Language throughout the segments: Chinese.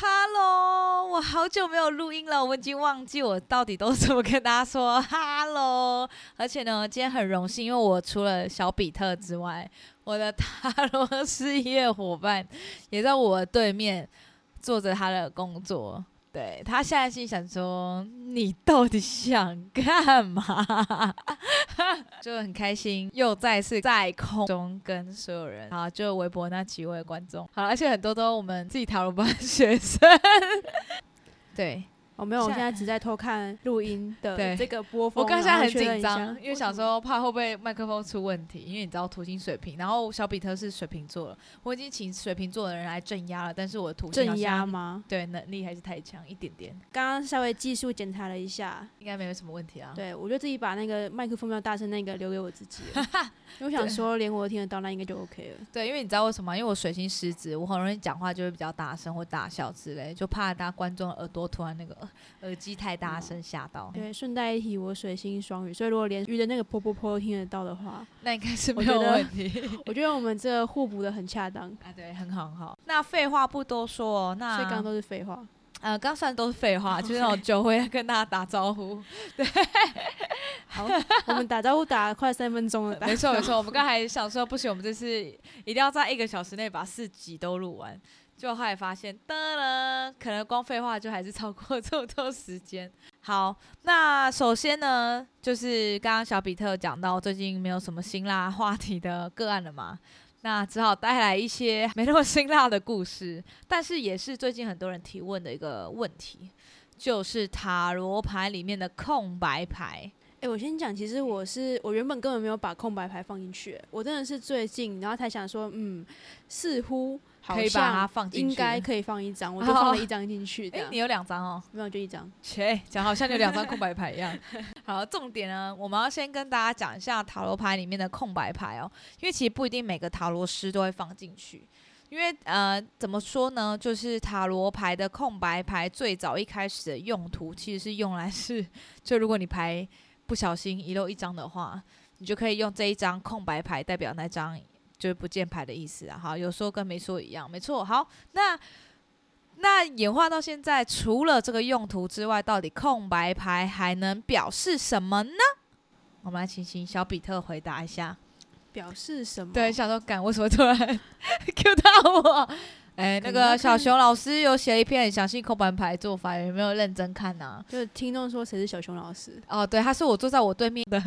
Hello，我好久没有录音了，我已经忘记我到底都怎么跟大家说 Hello。而且呢，今天很荣幸，因为我除了小比特之外，我的塔罗事业伙伴也在我对面做着他的工作。对他现在心想说：“你到底想干嘛？” 就很开心，又再次在空中跟所有人，好，就微博那几位观众，好，而且很多都我们自己塔罗班 学生，对。我没有，我现在只在偷看录音的这个播放。我刚才很紧张，因为想说怕会不会麦克风出问题，因为你知道土星水平，然后小比特是水瓶座了，我已经请水瓶座的人来镇压了，但是我的土星镇压吗？对，能力还是太强一点点。刚刚稍微技术检查了一下，应该没有什么问题啊。对，我就自己把那个麦克风要大声那个留给我自己，因为我想说连我都听得到，那应该就 OK 了。对，因为你知道为什么？因为我水星狮子，我很容易讲话就会比较大声或大笑之类，就怕大家观众耳朵突然那个 耳机太。大声吓到。对，顺带一提，我水星双鱼，所以如果连鱼的那个噗噗噗听得到的话，那应该是没有问题。我觉得我们这互补的很恰当啊，对，很好很好。那废话不多说，那所以刚刚都是废话。呃，刚算都是废话，就是那种酒会跟大家打招呼。对，好，我们打招呼打了快三分钟了。没错没错，我们刚才想说不行，我们这次一定要在一个小时内把四集都录完。就后来发现，得了，可能光废话就还是超过这么多时间。好，那首先呢，就是刚刚小比特讲到最近没有什么辛辣话题的个案了嘛，那只好带来一些没那么辛辣的故事，但是也是最近很多人提问的一个问题，就是塔罗牌里面的空白牌。哎，我先讲，其实我是我原本根本没有把空白牌放进去，我真的是最近，然后才想说，嗯，似乎。可以把它放进去，应该可以放一张，我就放了一张进去。哎，你有两张哦？没有，就一张。切，讲好像有两张空白牌一样。好，重点呢，我们要先跟大家讲一下塔罗牌里面的空白牌哦，因为其实不一定每个塔罗师都会放进去。因为呃，怎么说呢？就是塔罗牌的空白牌最早一开始的用途，其实是用来是，就如果你牌不小心遗漏一张的话，你就可以用这一张空白牌代表那张。就是不见牌的意思啊，好，有说跟没说一样，没错。好，那那演化到现在，除了这个用途之外，到底空白牌还能表示什么呢？我们来请请小比特回答一下，表示什么？对，小时候敢为什么突然 Q 到我？哎，那个小熊老师有写了一篇很详细空白牌做法，有没有认真看呢？就是听众说谁是小熊老师？哦，对，他是我坐在我对面的。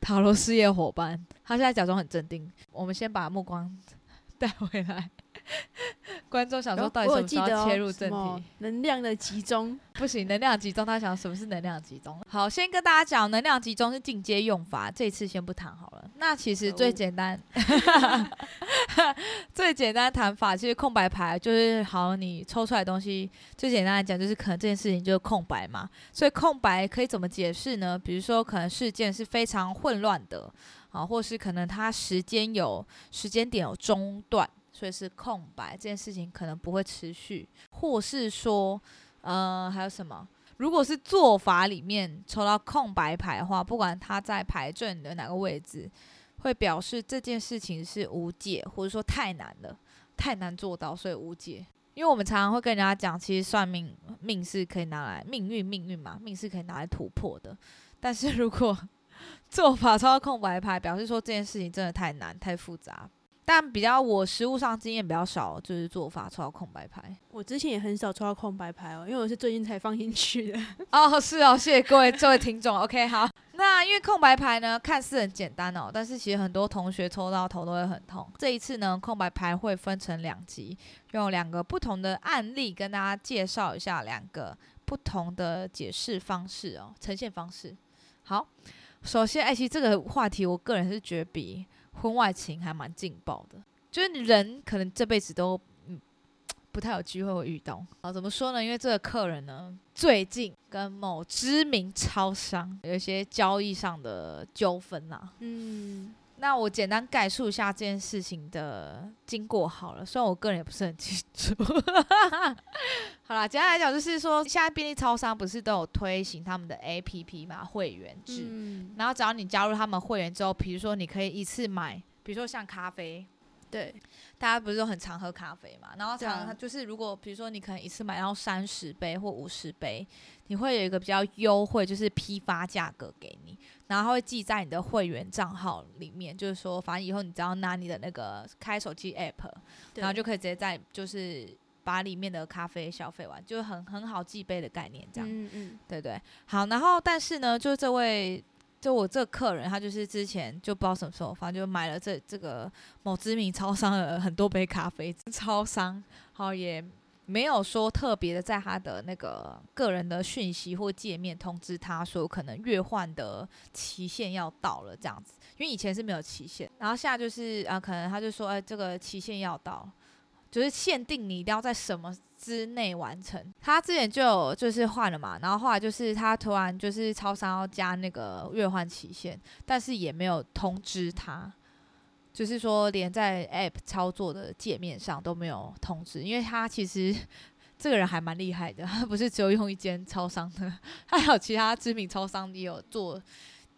塔罗事业伙伴，他现在假装很镇定。我们先把目光 带回来。观众想说，到底什么时候切入正题？能量的集中 不行，能量集中，他想什么是能量集中？好，先跟大家讲，能量集中是进阶用法，这次先不谈好了。那其实最简单，最简单谈法，其实空白牌就是好，你抽出来东西，最简单来讲就是可能这件事情就是空白嘛。所以空白可以怎么解释呢？比如说，可能事件是非常混乱的，啊，或是可能它时间有时间点有中断。所以是空白，这件事情可能不会持续，或是说，呃，还有什么？如果是做法里面抽到空白牌的话，不管它在牌阵的哪个位置，会表示这件事情是无解，或者说太难了，太难做到，所以无解。因为我们常常会跟人家讲，其实算命命是可以拿来命运，命运嘛，命是可以拿来突破的。但是如果 做法抽到空白牌，表示说这件事情真的太难，太复杂。但比较我实物上经验比较少，就是做法抽到空白牌。我之前也很少抽到空白牌哦，因为我是最近才放进去的。哦，是哦，谢谢各位各位听众。OK，好。那因为空白牌呢，看似很简单哦，但是其实很多同学抽到头都会很痛。这一次呢，空白牌会分成两集，用两个不同的案例跟大家介绍一下两个不同的解释方式哦，呈现方式。好，首先，哎，其实这个话题，我个人是觉得比。婚外情还蛮劲爆的，就是人可能这辈子都嗯不太有机会会遇到啊。怎么说呢？因为这个客人呢，最近跟某知名超商有一些交易上的纠纷呐。嗯。那我简单概述一下这件事情的经过好了，虽然我个人也不是很清楚。好啦，简单来讲就是说，现在便利超商不是都有推行他们的 APP 嘛，会员制。嗯。然后只要你加入他们会员之后，比如说你可以一次买，比如说像咖啡，对，大家不是都很常喝咖啡嘛？然后常就是如果比如说你可能一次买到三十杯或五十杯，你会有一个比较优惠，就是批发价格给你，然后它会记在你的会员账号里面，就是说反正以后你只要拿你的那个开手机 app，然后就可以直接在就是把里面的咖啡消费完，就是很很好记杯的概念这样。嗯嗯对对，好，然后但是呢，就是这位，就我这客人，他就是之前就不知道什么时候，反正就买了这这个某知名超商的很多杯咖啡，超商好也没有说特别的在他的那个个人的讯息或界面通知他说可能月换的期限要到了这样子，因为以前是没有期限，然后现在就是啊、可能他就说，哎，这个期限要到。就是限定你一定要在什么之内完成。他之前就有就是换了嘛，然后后来就是他突然就是超商要加那个月换期限，但是也没有通知他，就是说连在 App 操作的界面上都没有通知，因为他其实。这个人还蛮厉害的，他 不是只有用一间超商的，还有其他知名超商也有做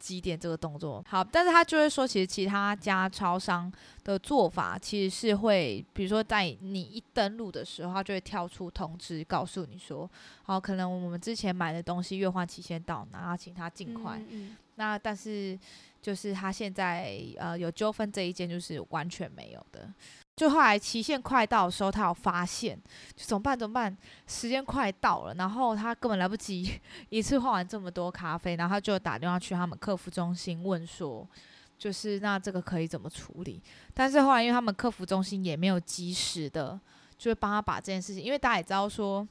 几点这个动作。好，但是他就会说，其实其他家超商的做法其实是会，比如说在你一登录的时候，它就会跳出通知，告诉你说，好，可能我们之前买的东西月换期限到，然后请他尽快。嗯嗯那但是就是他现在呃有纠纷这一件就是完全没有的。就后来期限快到的时候，他有发现，就怎么办？怎么办？时间快到了，然后他根本来不及 一次换完这么多咖啡，然后他就打电话去他们客服中心问说，就是那这个可以怎么处理？但是后来因为他们客服中心也没有及时的，就会帮他把这件事情，因为大家也知道说，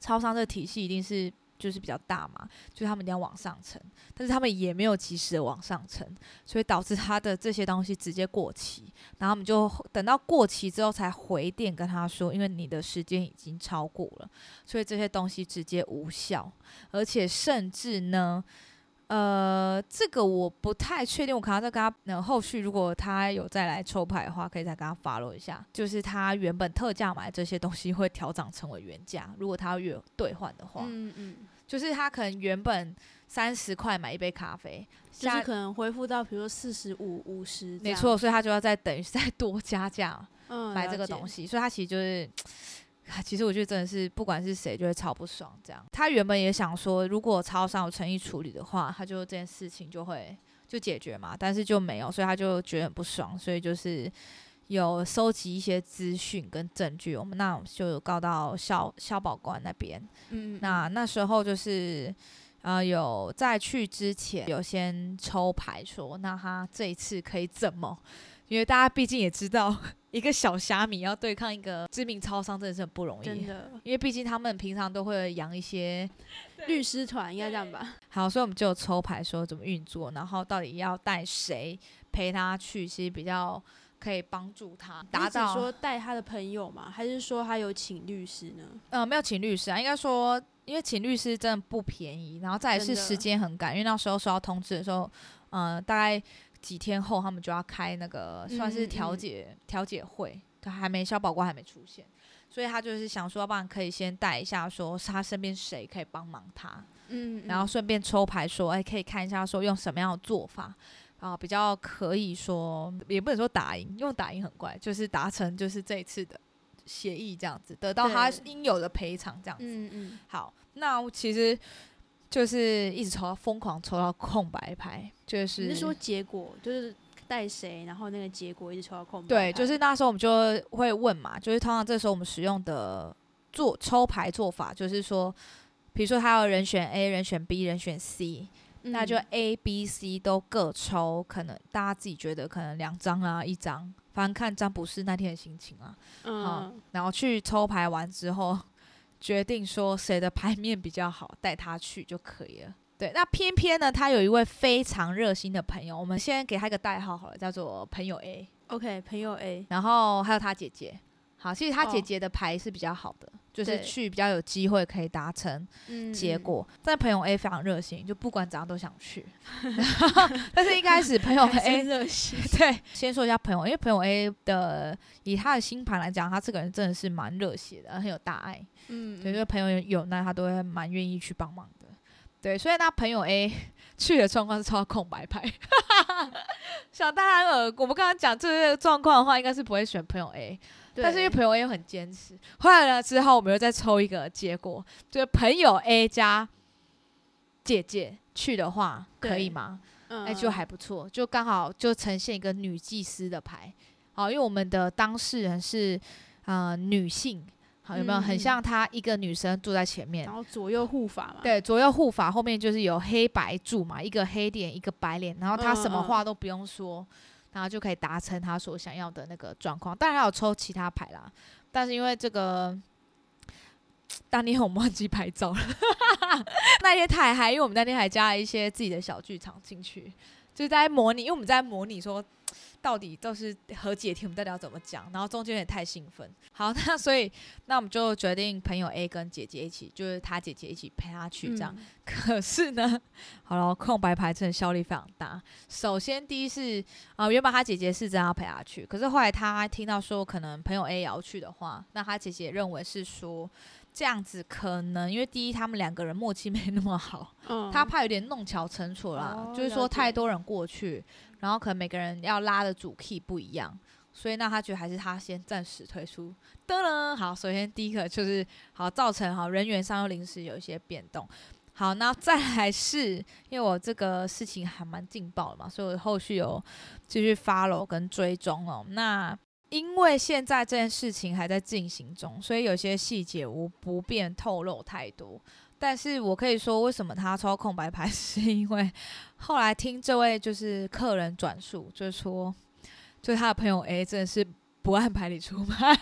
超商这体系一定是就是比较大嘛，就是他们一定要往上沉，但是他们也没有及时的往上沉，所以导致他的这些东西直接过期，然后我们就等到过期之后才回电跟他说，因为你的时间已经超过了，所以这些东西直接无效，而且甚至呢。呃，这个我不太确定，我可能要再跟他，那后续如果他有再来抽牌的话，可以再跟他 follow 一下。就是他原本特价买这些东西会调涨成为原价，如果他要月兑换的话，嗯嗯，就是他可能原本三十块买一杯咖啡，下就是可能恢复到比如说四十五、五十，没错，，所以他就要再等于再多加价嗯，买这个东西，西，所以他其实就是。其实我觉得真的是，不管是谁，就会超不爽。这样，他原本也想说，如果超商有诚意处理的话，他就这件事情就会就解决嘛。但是就没有，所以他就觉得很不爽，所以就是有收集一些资讯跟证据，我们那就有告到消消保官那边。嗯，嗯那那时候就是呃有在去之前有先抽牌说，那他这一次可以怎么？因为大家毕竟也知道，一个小虾米要对抗一个知名超商，真的是很不容易。真的因为毕竟他们平常都会养一些律师团应该这样吧？好，所以我们就有抽牌说怎么运作，然后到底要带谁陪他去，其实比较可以帮助他达到说带他的朋友吗？还是说他有请律师呢？呃，没有请律师啊，应该说，因为请律师真的不便宜，然后再来是时间很赶，因为那时候收到通知的时候，呃，大概几天后他们就要开那个算是调解调解会，他还没消保官还没出现，所以他就是想说，要不然可以先带一下，说他身边谁可以帮忙他，嗯，然后顺便抽牌说，哎，可以看一下说用什么样的做法。啊，比较可以说，也不能说打赢，因为打赢很怪，就是达成就是这一次的协议这样子，得到他应有的赔偿这样子。嗯嗯，好，那其实就是一直抽到疯狂抽到空白牌，就是你是说结果就是带谁，然后那个结果一直抽到空白对，就是那时候我们就会问嘛，就是通常这时候我们使用的做抽牌做法，就是说，比如说他有人选 A、人选 B、人选 C，、那就嗯。A、B、C 都各抽，可能大家自己觉得可能两张啊、一张，反正看占卜师那天的心情啊。嗯。然后去抽牌完之后，决定说谁的牌面比较好，带他去就可以了。对，那偏偏呢，他有一位非常热心的朋友，我们先给他一个代号好了，叫做朋友 A。，OK，朋友 A，然后还有他姐姐。好，其实他姐哦姐的牌是比较好的，就是去比较有机会可以达成结果。但朋友 A 非常热心，就不管怎样都想去。但是一开始朋友 A 热心，对，先说一下朋友，因为朋友 A 的以他的星盘来讲，他这个人真的是蛮热血的，很有大爱。嗯，对，嗯就是朋友有难，他都会蛮愿意去帮忙的。对，所以那朋友 A 去的状况是抽到空白牌。小大我们刚刚讲这个状况的话，应该是不会选朋友 A，但是因为朋友 A 又很坚持，后来呢之后我们又再抽一个结果，就是朋友 A 加姐姐去的话，可以吗？哎、就还不错，就刚好就呈现一个女祭司的牌。好，因为我们的当事人是呃女性，好有没有？很嗯像她一个女生坐在前面。然，后左右护法嘛，对，左右护法后面就是有黑白柱嘛，一个黑脸，一个白脸，然后她什么话都不用说，然后就可以达成他所想要的那个状况。当然还有抽其他牌啦，但是因为这个。当天我们忘记拍照了，那天太嗨，因为我们那天还加了一些自己的小剧场进去，就是在模拟，因为我们在模拟说 到底都是和解题，我们到底要怎么讲，然后中间有点太兴奋。好，那所以那我们就决定朋友 A 跟姐姐一起，就是他姐姐一起陪他去这样。嗯 可是呢，好了，空白牌真的效力非常大。首先，第一是啊、呃原本他姐姐是真的要陪他去，可是后来他听到说可能朋友 A 也要去的话，那他姐姐认为是说这样子可能，因为第一他们两个人默契没那么好，嗯他怕有点弄巧成拙啦，就是说太多人过去，然后可能每个人要拉的主 key 不一样。所以那他觉得还是他先暂时退出，噔噔。好，首先第一个就是好造成好人员上又临时有一些变动。好，那再来是因为我这个事情还蛮劲爆的嘛，所以我后续有继续 follow 跟追踪哦。那因为现在这件事情还在进行中，所以有些细节我不便透露太多。但是我可以说，为什么他抽空白牌，是因为后来听这位就是客人转述，就是说，就是他的朋友 A 真的是不按牌理出牌，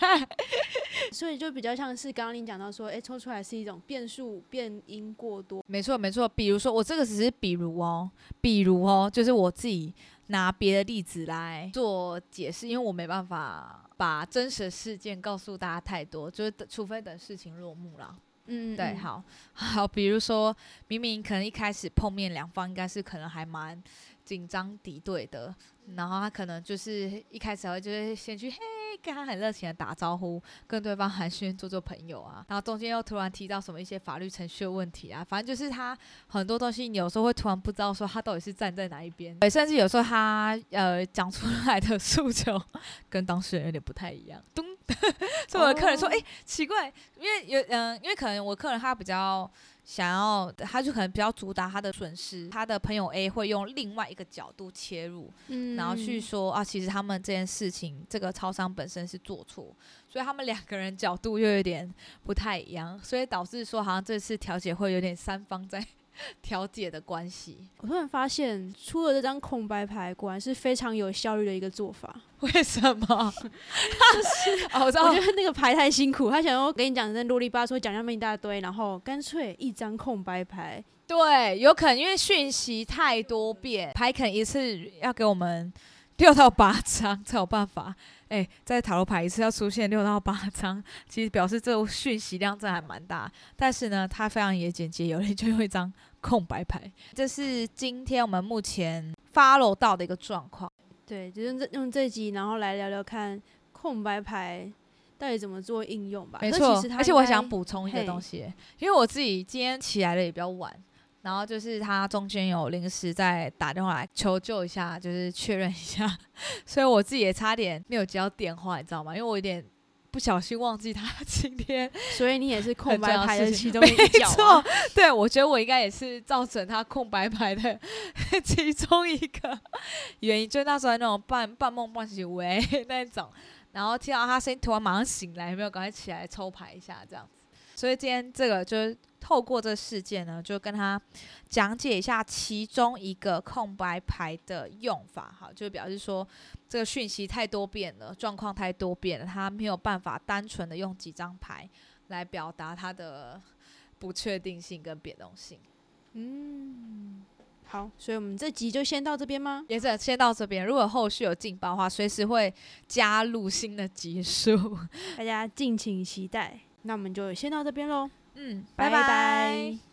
所以就比较像是刚刚你讲到说，哎、抽出来是一种变数变因过多，没错没错。比如说，我这个只是比如哦，比如哦，就是我自己拿别的例子来做解释，因为我没办法把真实的事件告诉大家太多，就是等除非等事情落幕了。嗯，对，好 好，比如说明明可能一开始碰面两方应该是可能还蛮紧张敌对的，然后他可能就是一开始还会就是先去嘿跟他很热情的打招呼，跟对方寒暄做做朋友啊，然后中间又突然提到什么一些法律程序的问题啊，反正就是他很多东西你有时候会突然不知道说他到底是站在哪一边，对，甚至有时候他呃讲出来的诉求跟当事人有点不太一样，咚。所以我的客人说：“哎、哦奇怪，因为有嗯、因为可能我客人他比较想要，他就可能比较主打他的损失，他的朋友 A 会用另外一个角度切入，嗯。然后去说啊，其实他们这件事情，这个超商本身是做错，所以他们两个人角度又有点不太一样，所以导致说好像这次调解会有点三方在 调解的关系。我突然发现，出了这张空白牌，果然是非常有效率的一个做法。为什么？就是哦，我知道我觉得那个牌太辛苦，他想要跟你讲那啰里吧嗦讲那么一大堆，然后干脆一张空白牌，对，有可能因为讯息太多变，牌肯一次要给我们六到八张才有办法。哎、在塔罗牌一次要出现六到八张，其实表示这个讯息量真的还蛮大。但是呢，它非常也简洁有力，就用一张空白牌。这是今天我们目前 follow 到的一个状况。对，就是用这用这集，然后来聊聊看空白牌到底怎么做应用吧。没错而且我想补充一个东西，因为我自己今天起来的也比较晚，然后就是他中间有临时在打电话来求救一下，就是确认一下，所以我自己也差点没有接到电话，你知道吗？因为我有点不小心忘记他 今天，所以你也是空白牌的其中一角、没啊错。，对我觉得我应该也是造成他空白牌的其中一个原因，就那时候那种半半梦半醒喂那种，然后听到他声音，突然马上醒来，有没有赶快起来抽牌一下这样子。所以今天这个就是透过这事件呢，就跟他讲解一下其中一个空白牌的用法，哈，就表示说这个讯息太多变了，状况太多变了，他没有办法单纯的用几张牌来表达他的不确定性跟变动性。嗯，好，所以我们这集就先到这边吗？也是先到这边，如果后续有劲爆的话，随时会加入新的集数。大家敬请期待。那我们就先到这边喽，嗯，拜拜拜。拜